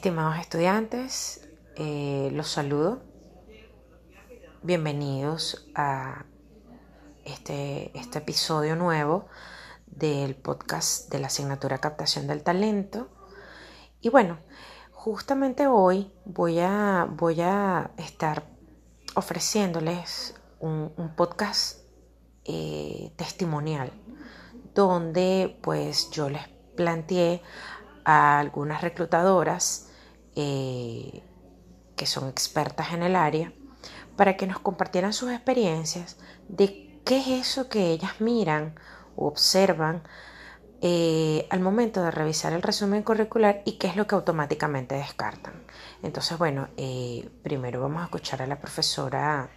Estimados estudiantes, eh, los saludo. Bienvenidos a este, este episodio nuevo del podcast de la asignatura Captación del Talento. Y bueno, justamente hoy voy a, voy a estar ofreciéndoles un, podcast eh, testimonial donde pues yo les planteé a algunas reclutadoras eh, que son expertas en el área para que nos compartieran sus experiencias de qué es eso que ellas miran o observan eh, al momento de revisar el resumen curricular y qué es lo que automáticamente descartan. Entonces, bueno, eh, primero vamos a escuchar a la profesora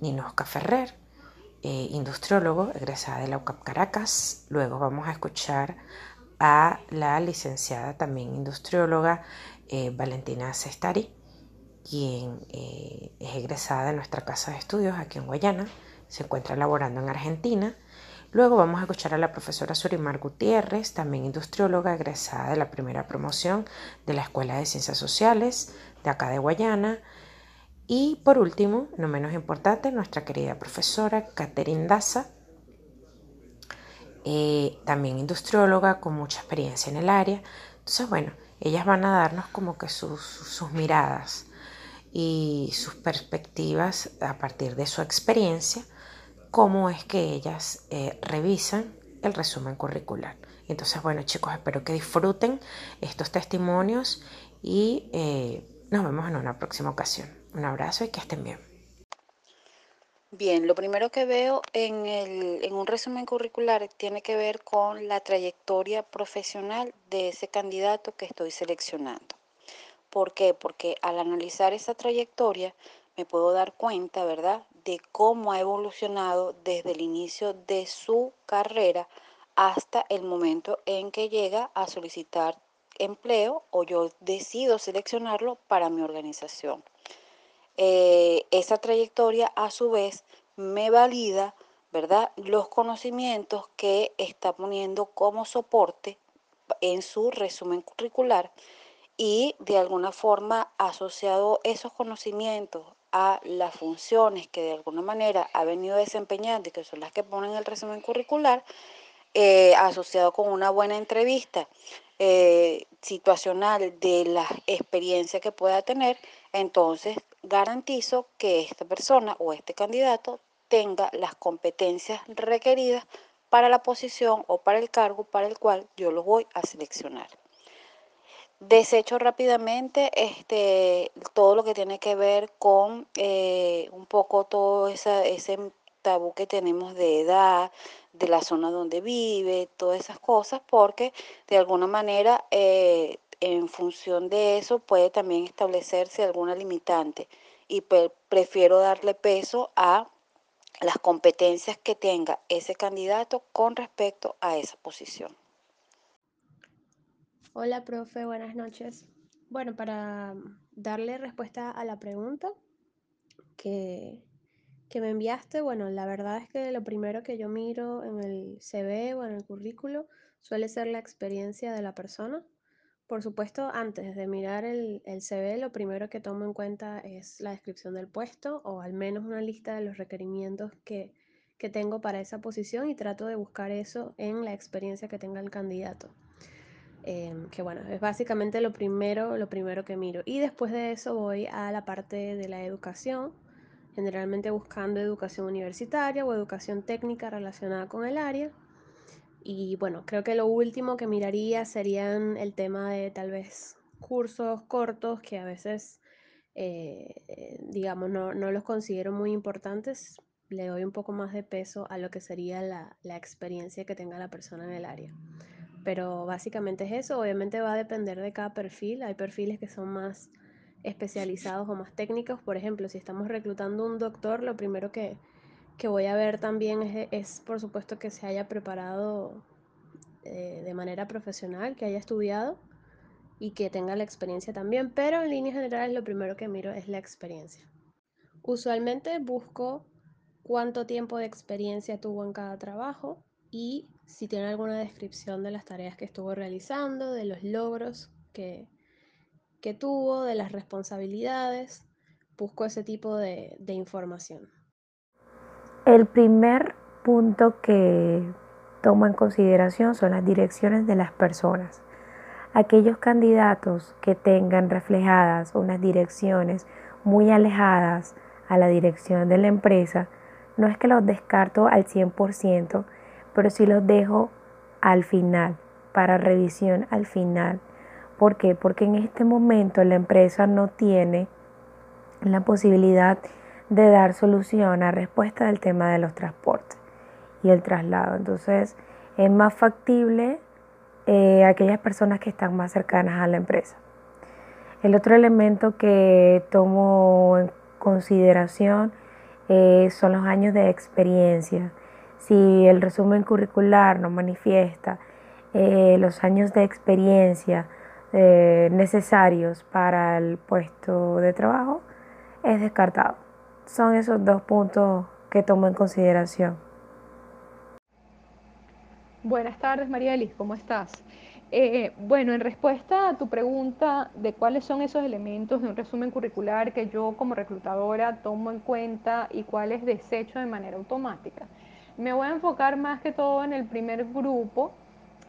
Ninosca Ferrer, industriólogo, egresada de la UCAP Caracas. Luego vamos a escuchar a la licenciada también industrióloga eh, Valentina Cestari, quien eh, es egresada de nuestra casa de estudios aquí en Guayana, se encuentra laborando en Argentina. Luego vamos a escuchar a la profesora Surimar Gutiérrez, también industrióloga, egresada de la primera promoción de la Escuela de Ciencias Sociales de acá de Guayana. Y por último, no menos importante, nuestra querida profesora Catherine Daza, eh, también industrióloga con mucha experiencia en el área. Entonces, bueno, ellas van a darnos como que sus, miradas y sus perspectivas a partir de su experiencia, cómo es que ellas eh, revisan el resumen curricular. Entonces, bueno chicos, espero que disfruten estos testimonios y eh, nos vemos en una próxima ocasión. Un abrazo y que estén bien. Bien, lo primero que veo en, el, en un resumen curricular tiene que ver con la trayectoria profesional de ese candidato que estoy seleccionando. ¿Por qué? Porque al analizar esa trayectoria me puedo dar cuenta, ¿verdad?, de cómo ha evolucionado desde el inicio de su carrera hasta el momento en que llega a solicitar empleo o yo decido seleccionarlo para mi organización. Eh, esa trayectoria a su vez me valida, ¿verdad? Los conocimientos que está poniendo como soporte en su resumen curricular y de alguna forma asociado esos conocimientos a las funciones que de alguna manera ha venido desempeñando y que son las que ponen el resumen curricular, eh, asociado con una buena entrevista eh, situacional de la experiencia que pueda tener, entonces garantizo que esta persona o este candidato tenga las competencias requeridas para la posición o para el cargo para el cual yo lo voy a seleccionar. Desecho rápidamente este, todo lo que tiene que ver con eh, un poco todo ese tabú que tenemos de edad, de la zona donde vive, todas esas cosas, porque de alguna manera eh, en función de eso puede también establecerse alguna limitante y prefiero darle peso a las competencias que tenga ese candidato con respecto a esa posición. Hola, profe, buenas noches. Bueno, para darle respuesta a la pregunta que, que me enviaste, bueno, la verdad es que lo primero que yo miro en el CV o en el currículo suele ser la experiencia de la persona. Por supuesto, antes de mirar el, CV, lo primero que tomo en cuenta es la descripción del puesto o al menos una lista de los requerimientos que, que tengo para esa posición y trato de buscar eso en la experiencia que tenga el candidato. Em, que bueno, es básicamente lo primero, lo primero que miro. Y después de eso voy a la parte de la educación, generalmente buscando educación universitaria o educación técnica relacionada con el área y bueno, creo que lo último que miraría serían el tema de tal vez cursos cortos que a veces, eh, digamos, no, los considero muy importantes. Le doy un poco más de peso a lo que sería la, la experiencia que tenga la persona en el área. Pero básicamente es eso. Obviamente va a depender de cada perfil. Hay perfiles que son más especializados o más técnicos. Por ejemplo, si estamos reclutando un doctor, lo primero que, que voy a ver también es, por supuesto que se haya preparado eh, de manera profesional, que haya estudiado y que tenga la experiencia también, pero en líneas generales lo primero que miro es la experiencia. Usualmente busco cuánto tiempo de experiencia tuvo en cada trabajo y si tiene alguna descripción de las tareas que estuvo realizando, de los logros que, que tuvo, de las responsabilidades. Busco ese tipo de, de información. El primer punto que tomo en consideración son las direcciones de las personas. Aquellos candidatos que tengan reflejadas unas direcciones muy alejadas a la dirección de la empresa, no es que los descarto al 100%, pero sí los dejo al final, para revisión al final. ¿Por qué? Porque en este momento la empresa no tiene la posibilidad de dar solución a respuesta del tema de los transportes y el traslado. Entonces es más factible eh, aquellas personas que están más cercanas a la empresa. El otro elemento que tomo en consideración eh, son los años de experiencia. Si el resumen curricular no manifiesta eh, los años de experiencia necesarios para el puesto de trabajo, es descartado. Son esos dos puntos que tomo en consideración. Buenas tardes, Marielis, ¿cómo estás? Eh, bueno, en respuesta a tu pregunta de cuáles son esos elementos de un resumen curricular que yo como reclutadora tomo en cuenta y cuáles desecho de manera automática, me voy a enfocar más que todo en el primer grupo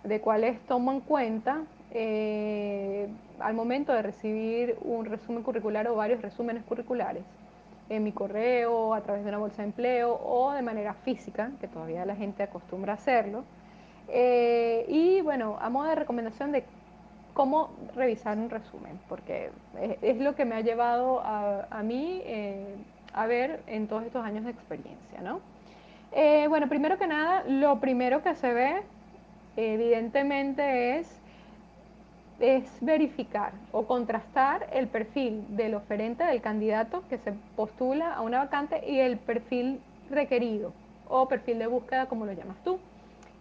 de cuáles tomo en cuenta eh, al momento de recibir un resumen curricular o varios resúmenes curriculares en mi correo, a través de una bolsa de empleo o de manera física, que todavía la gente acostumbra a hacerlo. Eh, y bueno, a modo de recomendación de cómo revisar un resumen, porque es, lo que me ha llevado a, mí eh, a ver en todos estos años de experiencia, ¿no? Eh, bueno, primero que nada, lo primero que se ve, evidentemente, es es verificar o contrastar el perfil del oferente, del candidato que se postula a una vacante y el perfil requerido o perfil de búsqueda, como lo llamas tú.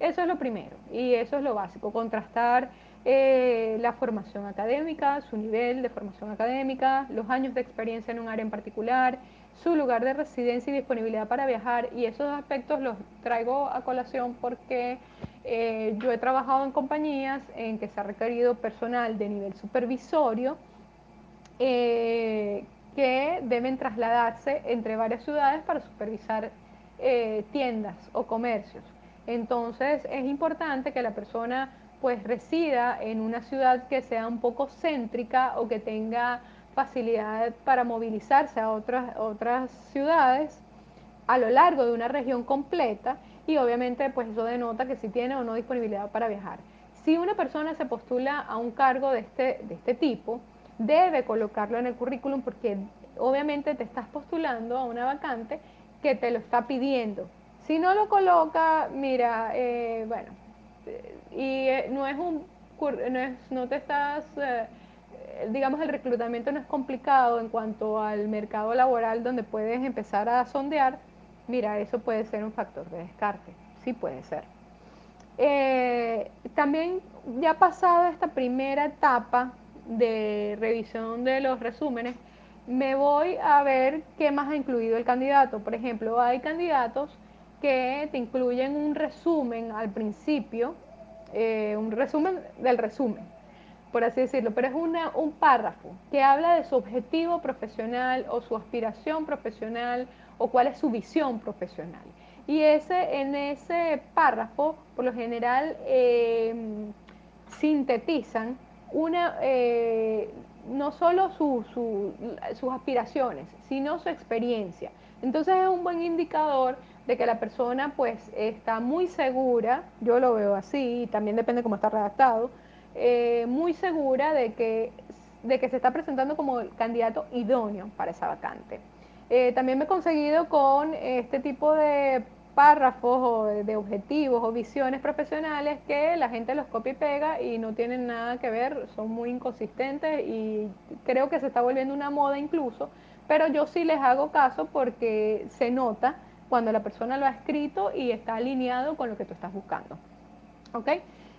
Eso es lo primero y eso es lo básico, contrastar eh, la formación académica, su nivel de formación académica, los años de experiencia en un área en particular, su lugar de residencia y disponibilidad para viajar y esos aspectos los traigo a colación porque eh, yo he trabajado en compañías en que se ha requerido personal de nivel supervisorio eh, que deben trasladarse entre varias ciudades para supervisar eh, tiendas o comercios. Entonces es importante que la persona pues resida en una ciudad que sea un poco céntrica o que tenga facilidad para movilizarse a otras, otras ciudades a lo largo de una región completa y obviamente pues eso denota que si tiene o no disponibilidad para viajar. Si una persona se postula a un cargo de este, de este tipo, debe colocarlo en el currículum porque obviamente te estás postulando a una vacante que te lo está pidiendo. Si no lo coloca, mira, eh, bueno, eh, y eh, no es un, no, es, no te estás digamos, el reclutamiento no es complicado en cuanto al mercado laboral donde puedes empezar a sondear, mira, eso puede ser un factor de descarte, sí puede ser. Eh, también ya pasado esta primera etapa de revisión de los resúmenes, me voy a ver qué más ha incluido el candidato. Por ejemplo, hay candidatos que te incluyen un resumen al principio, eh, un resumen del resumen por así decirlo, pero es un párrafo que habla de su objetivo profesional o su aspiración profesional o cuál es su visión profesional. Y ese, en ese párrafo, por lo general, em, sintetizan una, eh, no solo sus aspiraciones, sino su experiencia. Entonces es un buen indicador de que la persona pues está muy segura, yo lo veo así, también depende cómo está redactado, eh, muy segura de que, de que se está presentando como el candidato idóneo para esa vacante. Eh, también me he conseguido con este tipo de párrafos o de, objetivos o visiones profesionales que la gente los copia y pega y no tienen nada que ver, son muy inconsistentes y creo que se está volviendo una moda incluso, pero yo sí les hago caso porque se nota cuando la persona lo ha escrito y está alineado con lo que tú estás buscando. ¿Ok?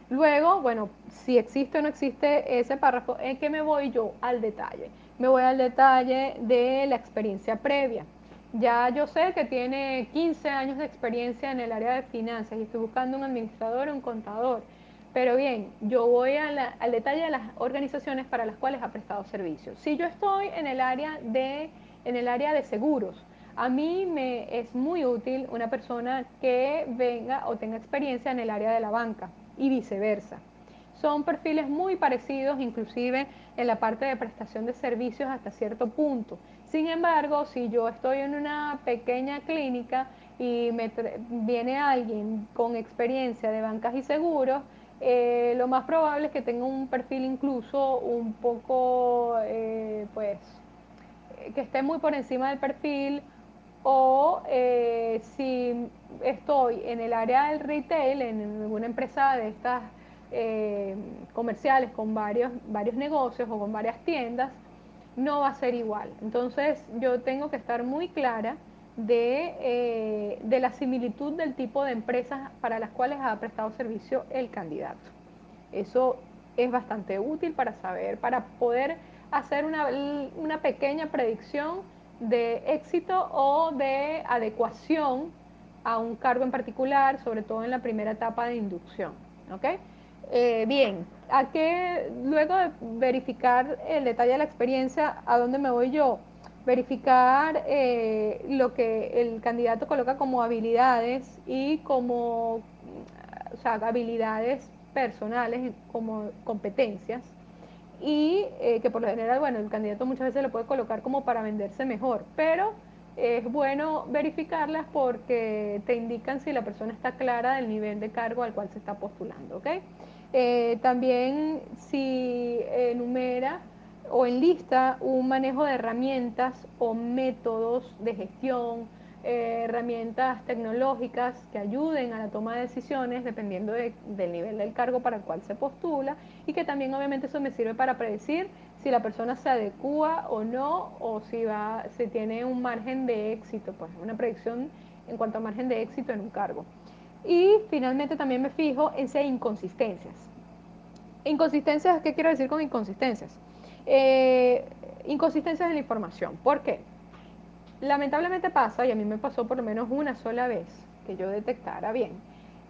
Luego, bueno, si existe o no existe ese párrafo, es que me voy yo al detalle. Me voy al detalle de la experiencia previa. Ya yo sé que tiene 15 años de experiencia en el área de finanzas y estoy buscando un administrador un contador. Pero bien, yo voy al detalle de las organizaciones para las cuales ha prestado servicios. Si yo estoy en el área de, en el área de seguros, a mí me es muy útil una persona que venga o tenga experiencia en el área de la banca y viceversa. Son perfiles muy parecidos, inclusive en la parte de prestación de servicios hasta cierto punto. Sin embargo, si yo estoy en una pequeña clínica y me viene alguien con experiencia de bancas y seguros, eh, lo más probable es que tenga un perfil incluso un poco, eh, pues, que esté muy por encima del perfil o eh, si estoy en el área del retail, en alguna empresa de estas comerciales con varios, varios negocios o con varias tiendas, no va a ser igual. Entonces yo tengo que estar muy clara de, de, la similitud del tipo de empresas para las cuales ha prestado servicio el candidato. Eso es bastante útil para saber, para poder hacer una, una pequeña predicción de éxito o de adecuación a un cargo en particular, sobre todo en la primera etapa de inducción. ¿okay? Eh, bien, ¿a qué, luego de verificar el detalle de la experiencia, ¿a dónde me voy yo? Verificar eh, lo que el candidato coloca como habilidades y como, o sea, habilidades personales como competencias y eh, que por lo general, bueno, el candidato muchas veces lo puede colocar como para venderse mejor, pero es bueno verificarlas porque te indican si la persona está clara del nivel de cargo al cual se está postulando, ¿ok? Eh, también si enumera o enlista un manejo de herramientas o métodos de gestión, eh, herramientas tecnológicas que ayuden a la toma de decisiones dependiendo del nivel del cargo para el cual se postula y que también obviamente eso me sirve para predecir si la persona se adecua o no o si va, si tiene un margen de éxito, pues una predicción en cuanto a margen de éxito en un cargo. Y finalmente también me fijo en si inconsistencias. Inconsistencias, ¿qué quiero decir con inconsistencias? Eh, inconsistencias en la información. ¿Por qué? Lamentablemente pasa, y a mí me pasó por lo menos una sola vez, que yo detectara bien,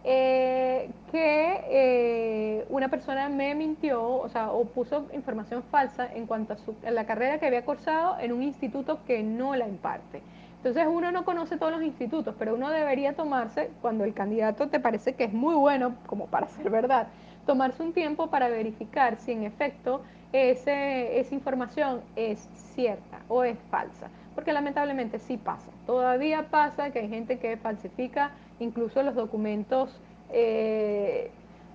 eh, que eh, una persona me mintió, o sea, o puso información falsa en cuanto a, su, a la carrera que había cursado en un instituto que no la imparte. Entonces uno no conoce todos los institutos, pero uno debería tomarse, cuando el candidato te parece que es muy bueno, como para ser verdad, tomarse un tiempo para verificar si en efecto ese, esa información es cierta o es falsa. Porque lamentablemente sí pasa. Todavía pasa que hay gente que falsifica incluso los documentos, eh,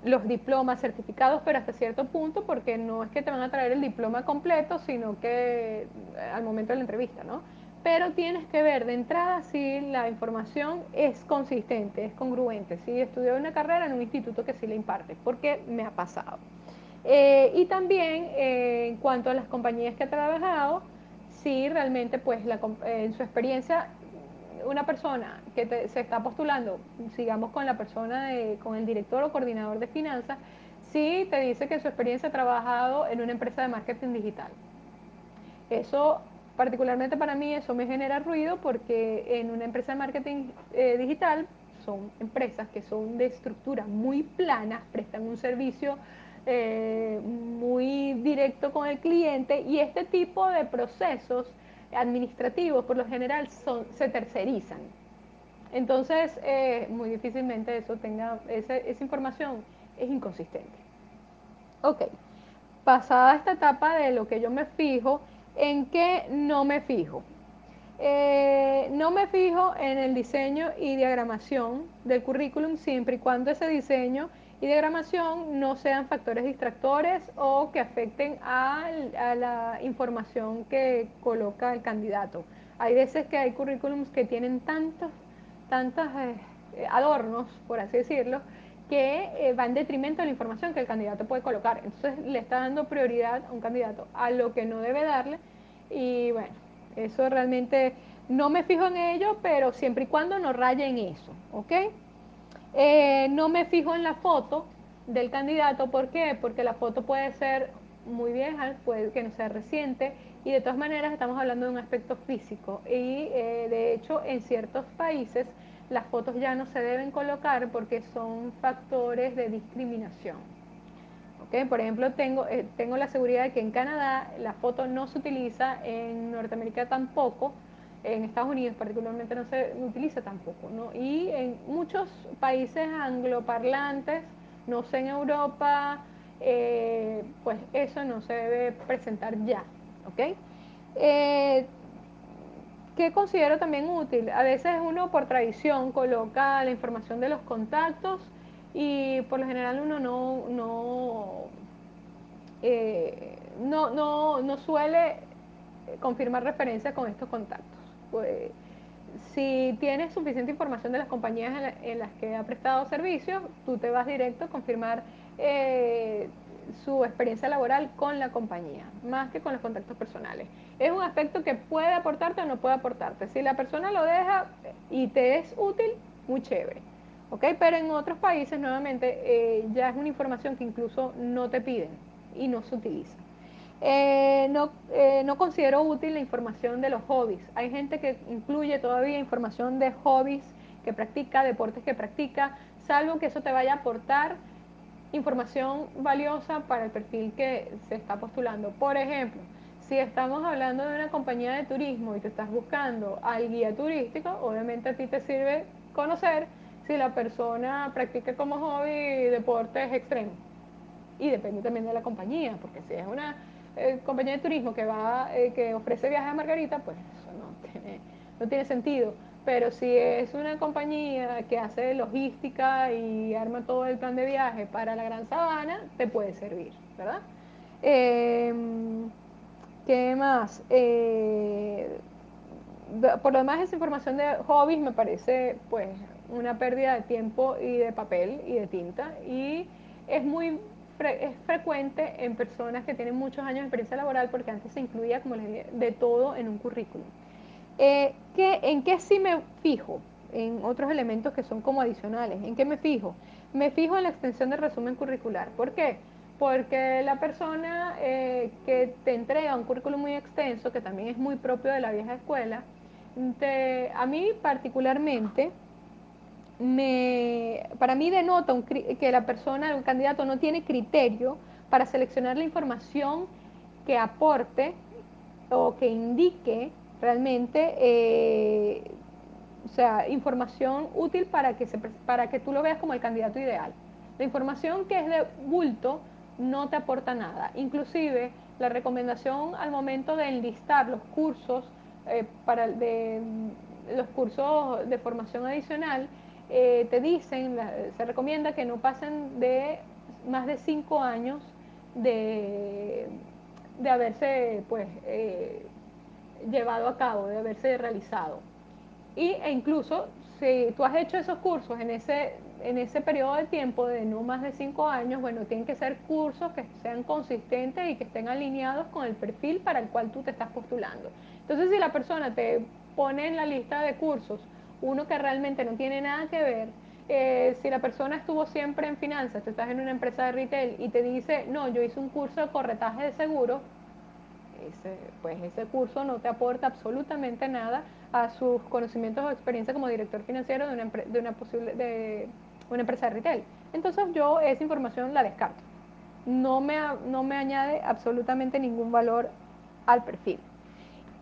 los diplomas certificados, pero hasta cierto punto, porque no es que te van a traer el diploma completo, sino que al momento de la entrevista, ¿no? Pero tienes que ver de entrada si la información es consistente, es congruente, si estudió una carrera en un instituto que sí le imparte, porque me ha pasado. Eh, y también eh, en cuanto a las compañías que ha trabajado, si realmente pues eh, en su experiencia una persona que se está postulando, sigamos con la persona, de, con el director o coordinador de finanzas, si te dice que su experiencia ha trabajado en una empresa de marketing digital. Eso particularmente para mí eso me genera ruido porque en una empresa de marketing eh, digital son empresas que son de estructura muy plana, prestan un servicio eh, muy directo con el cliente y este tipo de procesos administrativos por lo general son, se tercerizan. Entonces, eh, muy difícilmente eso tenga, esa, esa información es inconsistente. Ok, pasada esta etapa de lo que yo me fijo, ¿En qué no me fijo? Eh, no me fijo en el diseño y diagramación del currículum siempre y cuando ese diseño y diagramación no sean factores distractores o que afecten a, la información que coloca el candidato. Hay veces que hay currículums que tienen tantos, tantos eh, adornos, por así decirlo, que eh, va en detrimento de la información que el candidato puede colocar. Entonces le está dando prioridad a un candidato a lo que no debe darle y bueno, eso realmente no me fijo en ello, pero siempre y cuando no raye en eso, ¿ok? Eh, no me fijo en la foto del candidato, ¿por qué? Porque la foto puede ser muy vieja, puede que no sea reciente y de todas maneras estamos hablando de un aspecto físico y eh, de hecho en ciertos países las fotos ya no se deben colocar porque son factores de discriminación. Por ejemplo, tengo, eh, tengo la seguridad de que en Canadá la foto no se utiliza, en Norteamérica tampoco, en Estados Unidos particularmente no se utiliza tampoco, ¿no? Y en muchos países angloparlantes, no sé, en Europa, eh, pues eso no se debe presentar ya. Eh, ¿Qué considero también útil? A veces uno por tradición coloca la información de los contactos y por lo general uno no, no, eh, no, no suele confirmar referencias con estos contactos. Pues, si tienes suficiente información de las compañías en, las que ha prestado servicios, tú te vas directo a confirmar eh, su experiencia laboral con la compañía, más que con los contactos personales. Es un aspecto que puede aportarte o no puede aportarte. Si la persona lo deja y te es útil, muy chévere. ¿ok? Pero en otros países, nuevamente, eh, ya es una información que incluso no te piden y no se utiliza. Eh, no, eh, no considero útil la información de los hobbies. Hay gente que incluye todavía información de hobbies que practica, deportes que practica, salvo que eso te vaya a aportar información valiosa para el perfil que se está postulando. Por ejemplo, si estamos hablando de una compañía de turismo y te estás buscando al guía turístico, obviamente a ti te sirve conocer si la persona practica como hobby deportes extremos. Y depende también de la compañía, porque si es una eh, compañía de turismo que va, eh, que ofrece viajes a Margarita, pues eso no tiene, no tiene sentido. Pero si es una compañía que hace logística y arma todo el plan de viaje para la Gran Sabana, te puede servir, ¿verdad? Em, ¿Qué más? Eh, por lo demás, esa información de hobbies me parece pues una pérdida de tiempo y de papel y de tinta y es muy es frecuente en personas que tienen muchos años de experiencia laboral porque antes se incluía, como les dije, de todo en un currículum. Eh, ¿En qué sí me fijo? En otros elementos que son como adicionales. ¿En qué me fijo? Me fijo en la extensión del resumen curricular. ¿Por qué? Porque la persona eh, que te entrega un currículum muy extenso, que también es muy propio de la vieja escuela, a mí particularmente, me, para mí denota que la persona, el candidato no tiene criterio para seleccionar la información que aporte o que indique realmente, eh, o sea, información útil para que, se, para que tú lo veas como el candidato ideal. La información que es de bulto no te aporta nada. Inclusive la recomendación al momento de enlistar los cursos eh, para de, los cursos de formación adicional eh, te dicen, se recomienda que no pasen de más de cinco años de, de haberse pues, eh, llevado a cabo, de haberse realizado. Y, e incluso si tú has hecho esos cursos en ese, en ese periodo de tiempo de no más de cinco años, bueno, tienen que ser cursos que sean consistentes y que estén alineados con el perfil para el cual tú te estás postulando. Entonces, si la persona te pone en la lista de cursos uno que realmente no tiene nada que ver, eh, si la persona estuvo siempre en finanzas, tú estás en una empresa de retail y te dice, no, yo hice un curso de corretaje de seguros, pues ese curso no te aporta absolutamente nada a sus conocimientos o experiencia como director financiero de una, de una, posible, de una empresa de retail. Entonces yo esa información la descarto. No me, no me añade absolutamente ningún valor al perfil.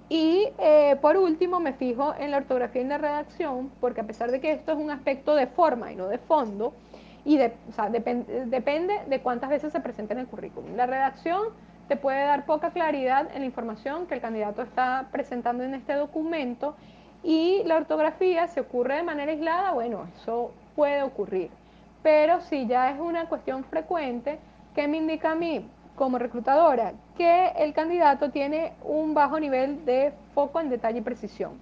Y eh, por último me fijo en la ortografía y la redacción, porque a pesar de que esto es un aspecto de forma y no de fondo, y depende de cuántas veces se presenta en el currículum. La redacción te puede dar poca claridad en la información que el candidato está presentando en este documento y la ortografía, si ocurre de manera aislada, bueno, eso puede ocurrir. Pero si ya es una cuestión frecuente, ¿qué me indica a mí? como reclutadora que el candidato tiene un bajo nivel de foco en detalle y precisión.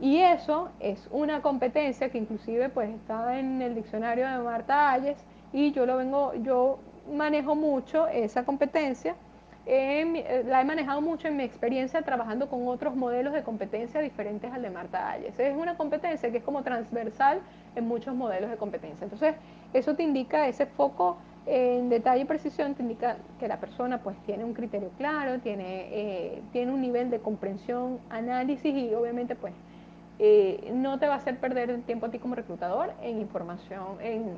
Y eso es una competencia que inclusive pues está en el diccionario de Marta Ayes y yo lo vengo, yo manejo mucho esa competencia. Eh, la he manejado mucho en mi experiencia trabajando con otros modelos de competencia diferentes al de Marta Ayes. Es una competencia que es como transversal en muchos modelos de competencia. Entonces, eso te indica ese foco en detalle y precisión te indica que la persona pues tiene un criterio claro, tiene, eh, tiene un nivel de comprensión, análisis y obviamente pues eh, no te va a hacer perder el tiempo a ti como reclutador en información, en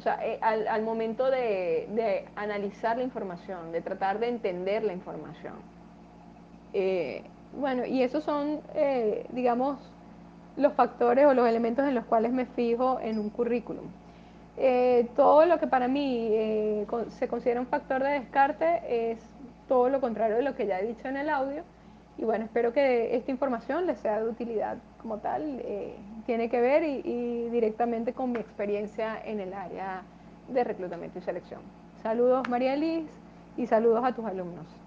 o sea, eh, al, momento de, analizar la información, de tratar de entender la información. Eh, bueno, y esos son, eh, digamos, los factores o los elementos en los cuales me fijo en un currículum. todo lo que para mí se considera un factor de descarte es todo lo contrario de lo que ya he dicho en el audio. Y bueno, espero que esta información les sea de utilidad como tal. tiene que ver y directamente con mi experiencia en el área de reclutamiento y selección. Saludos María Liz y saludos a tus alumnos.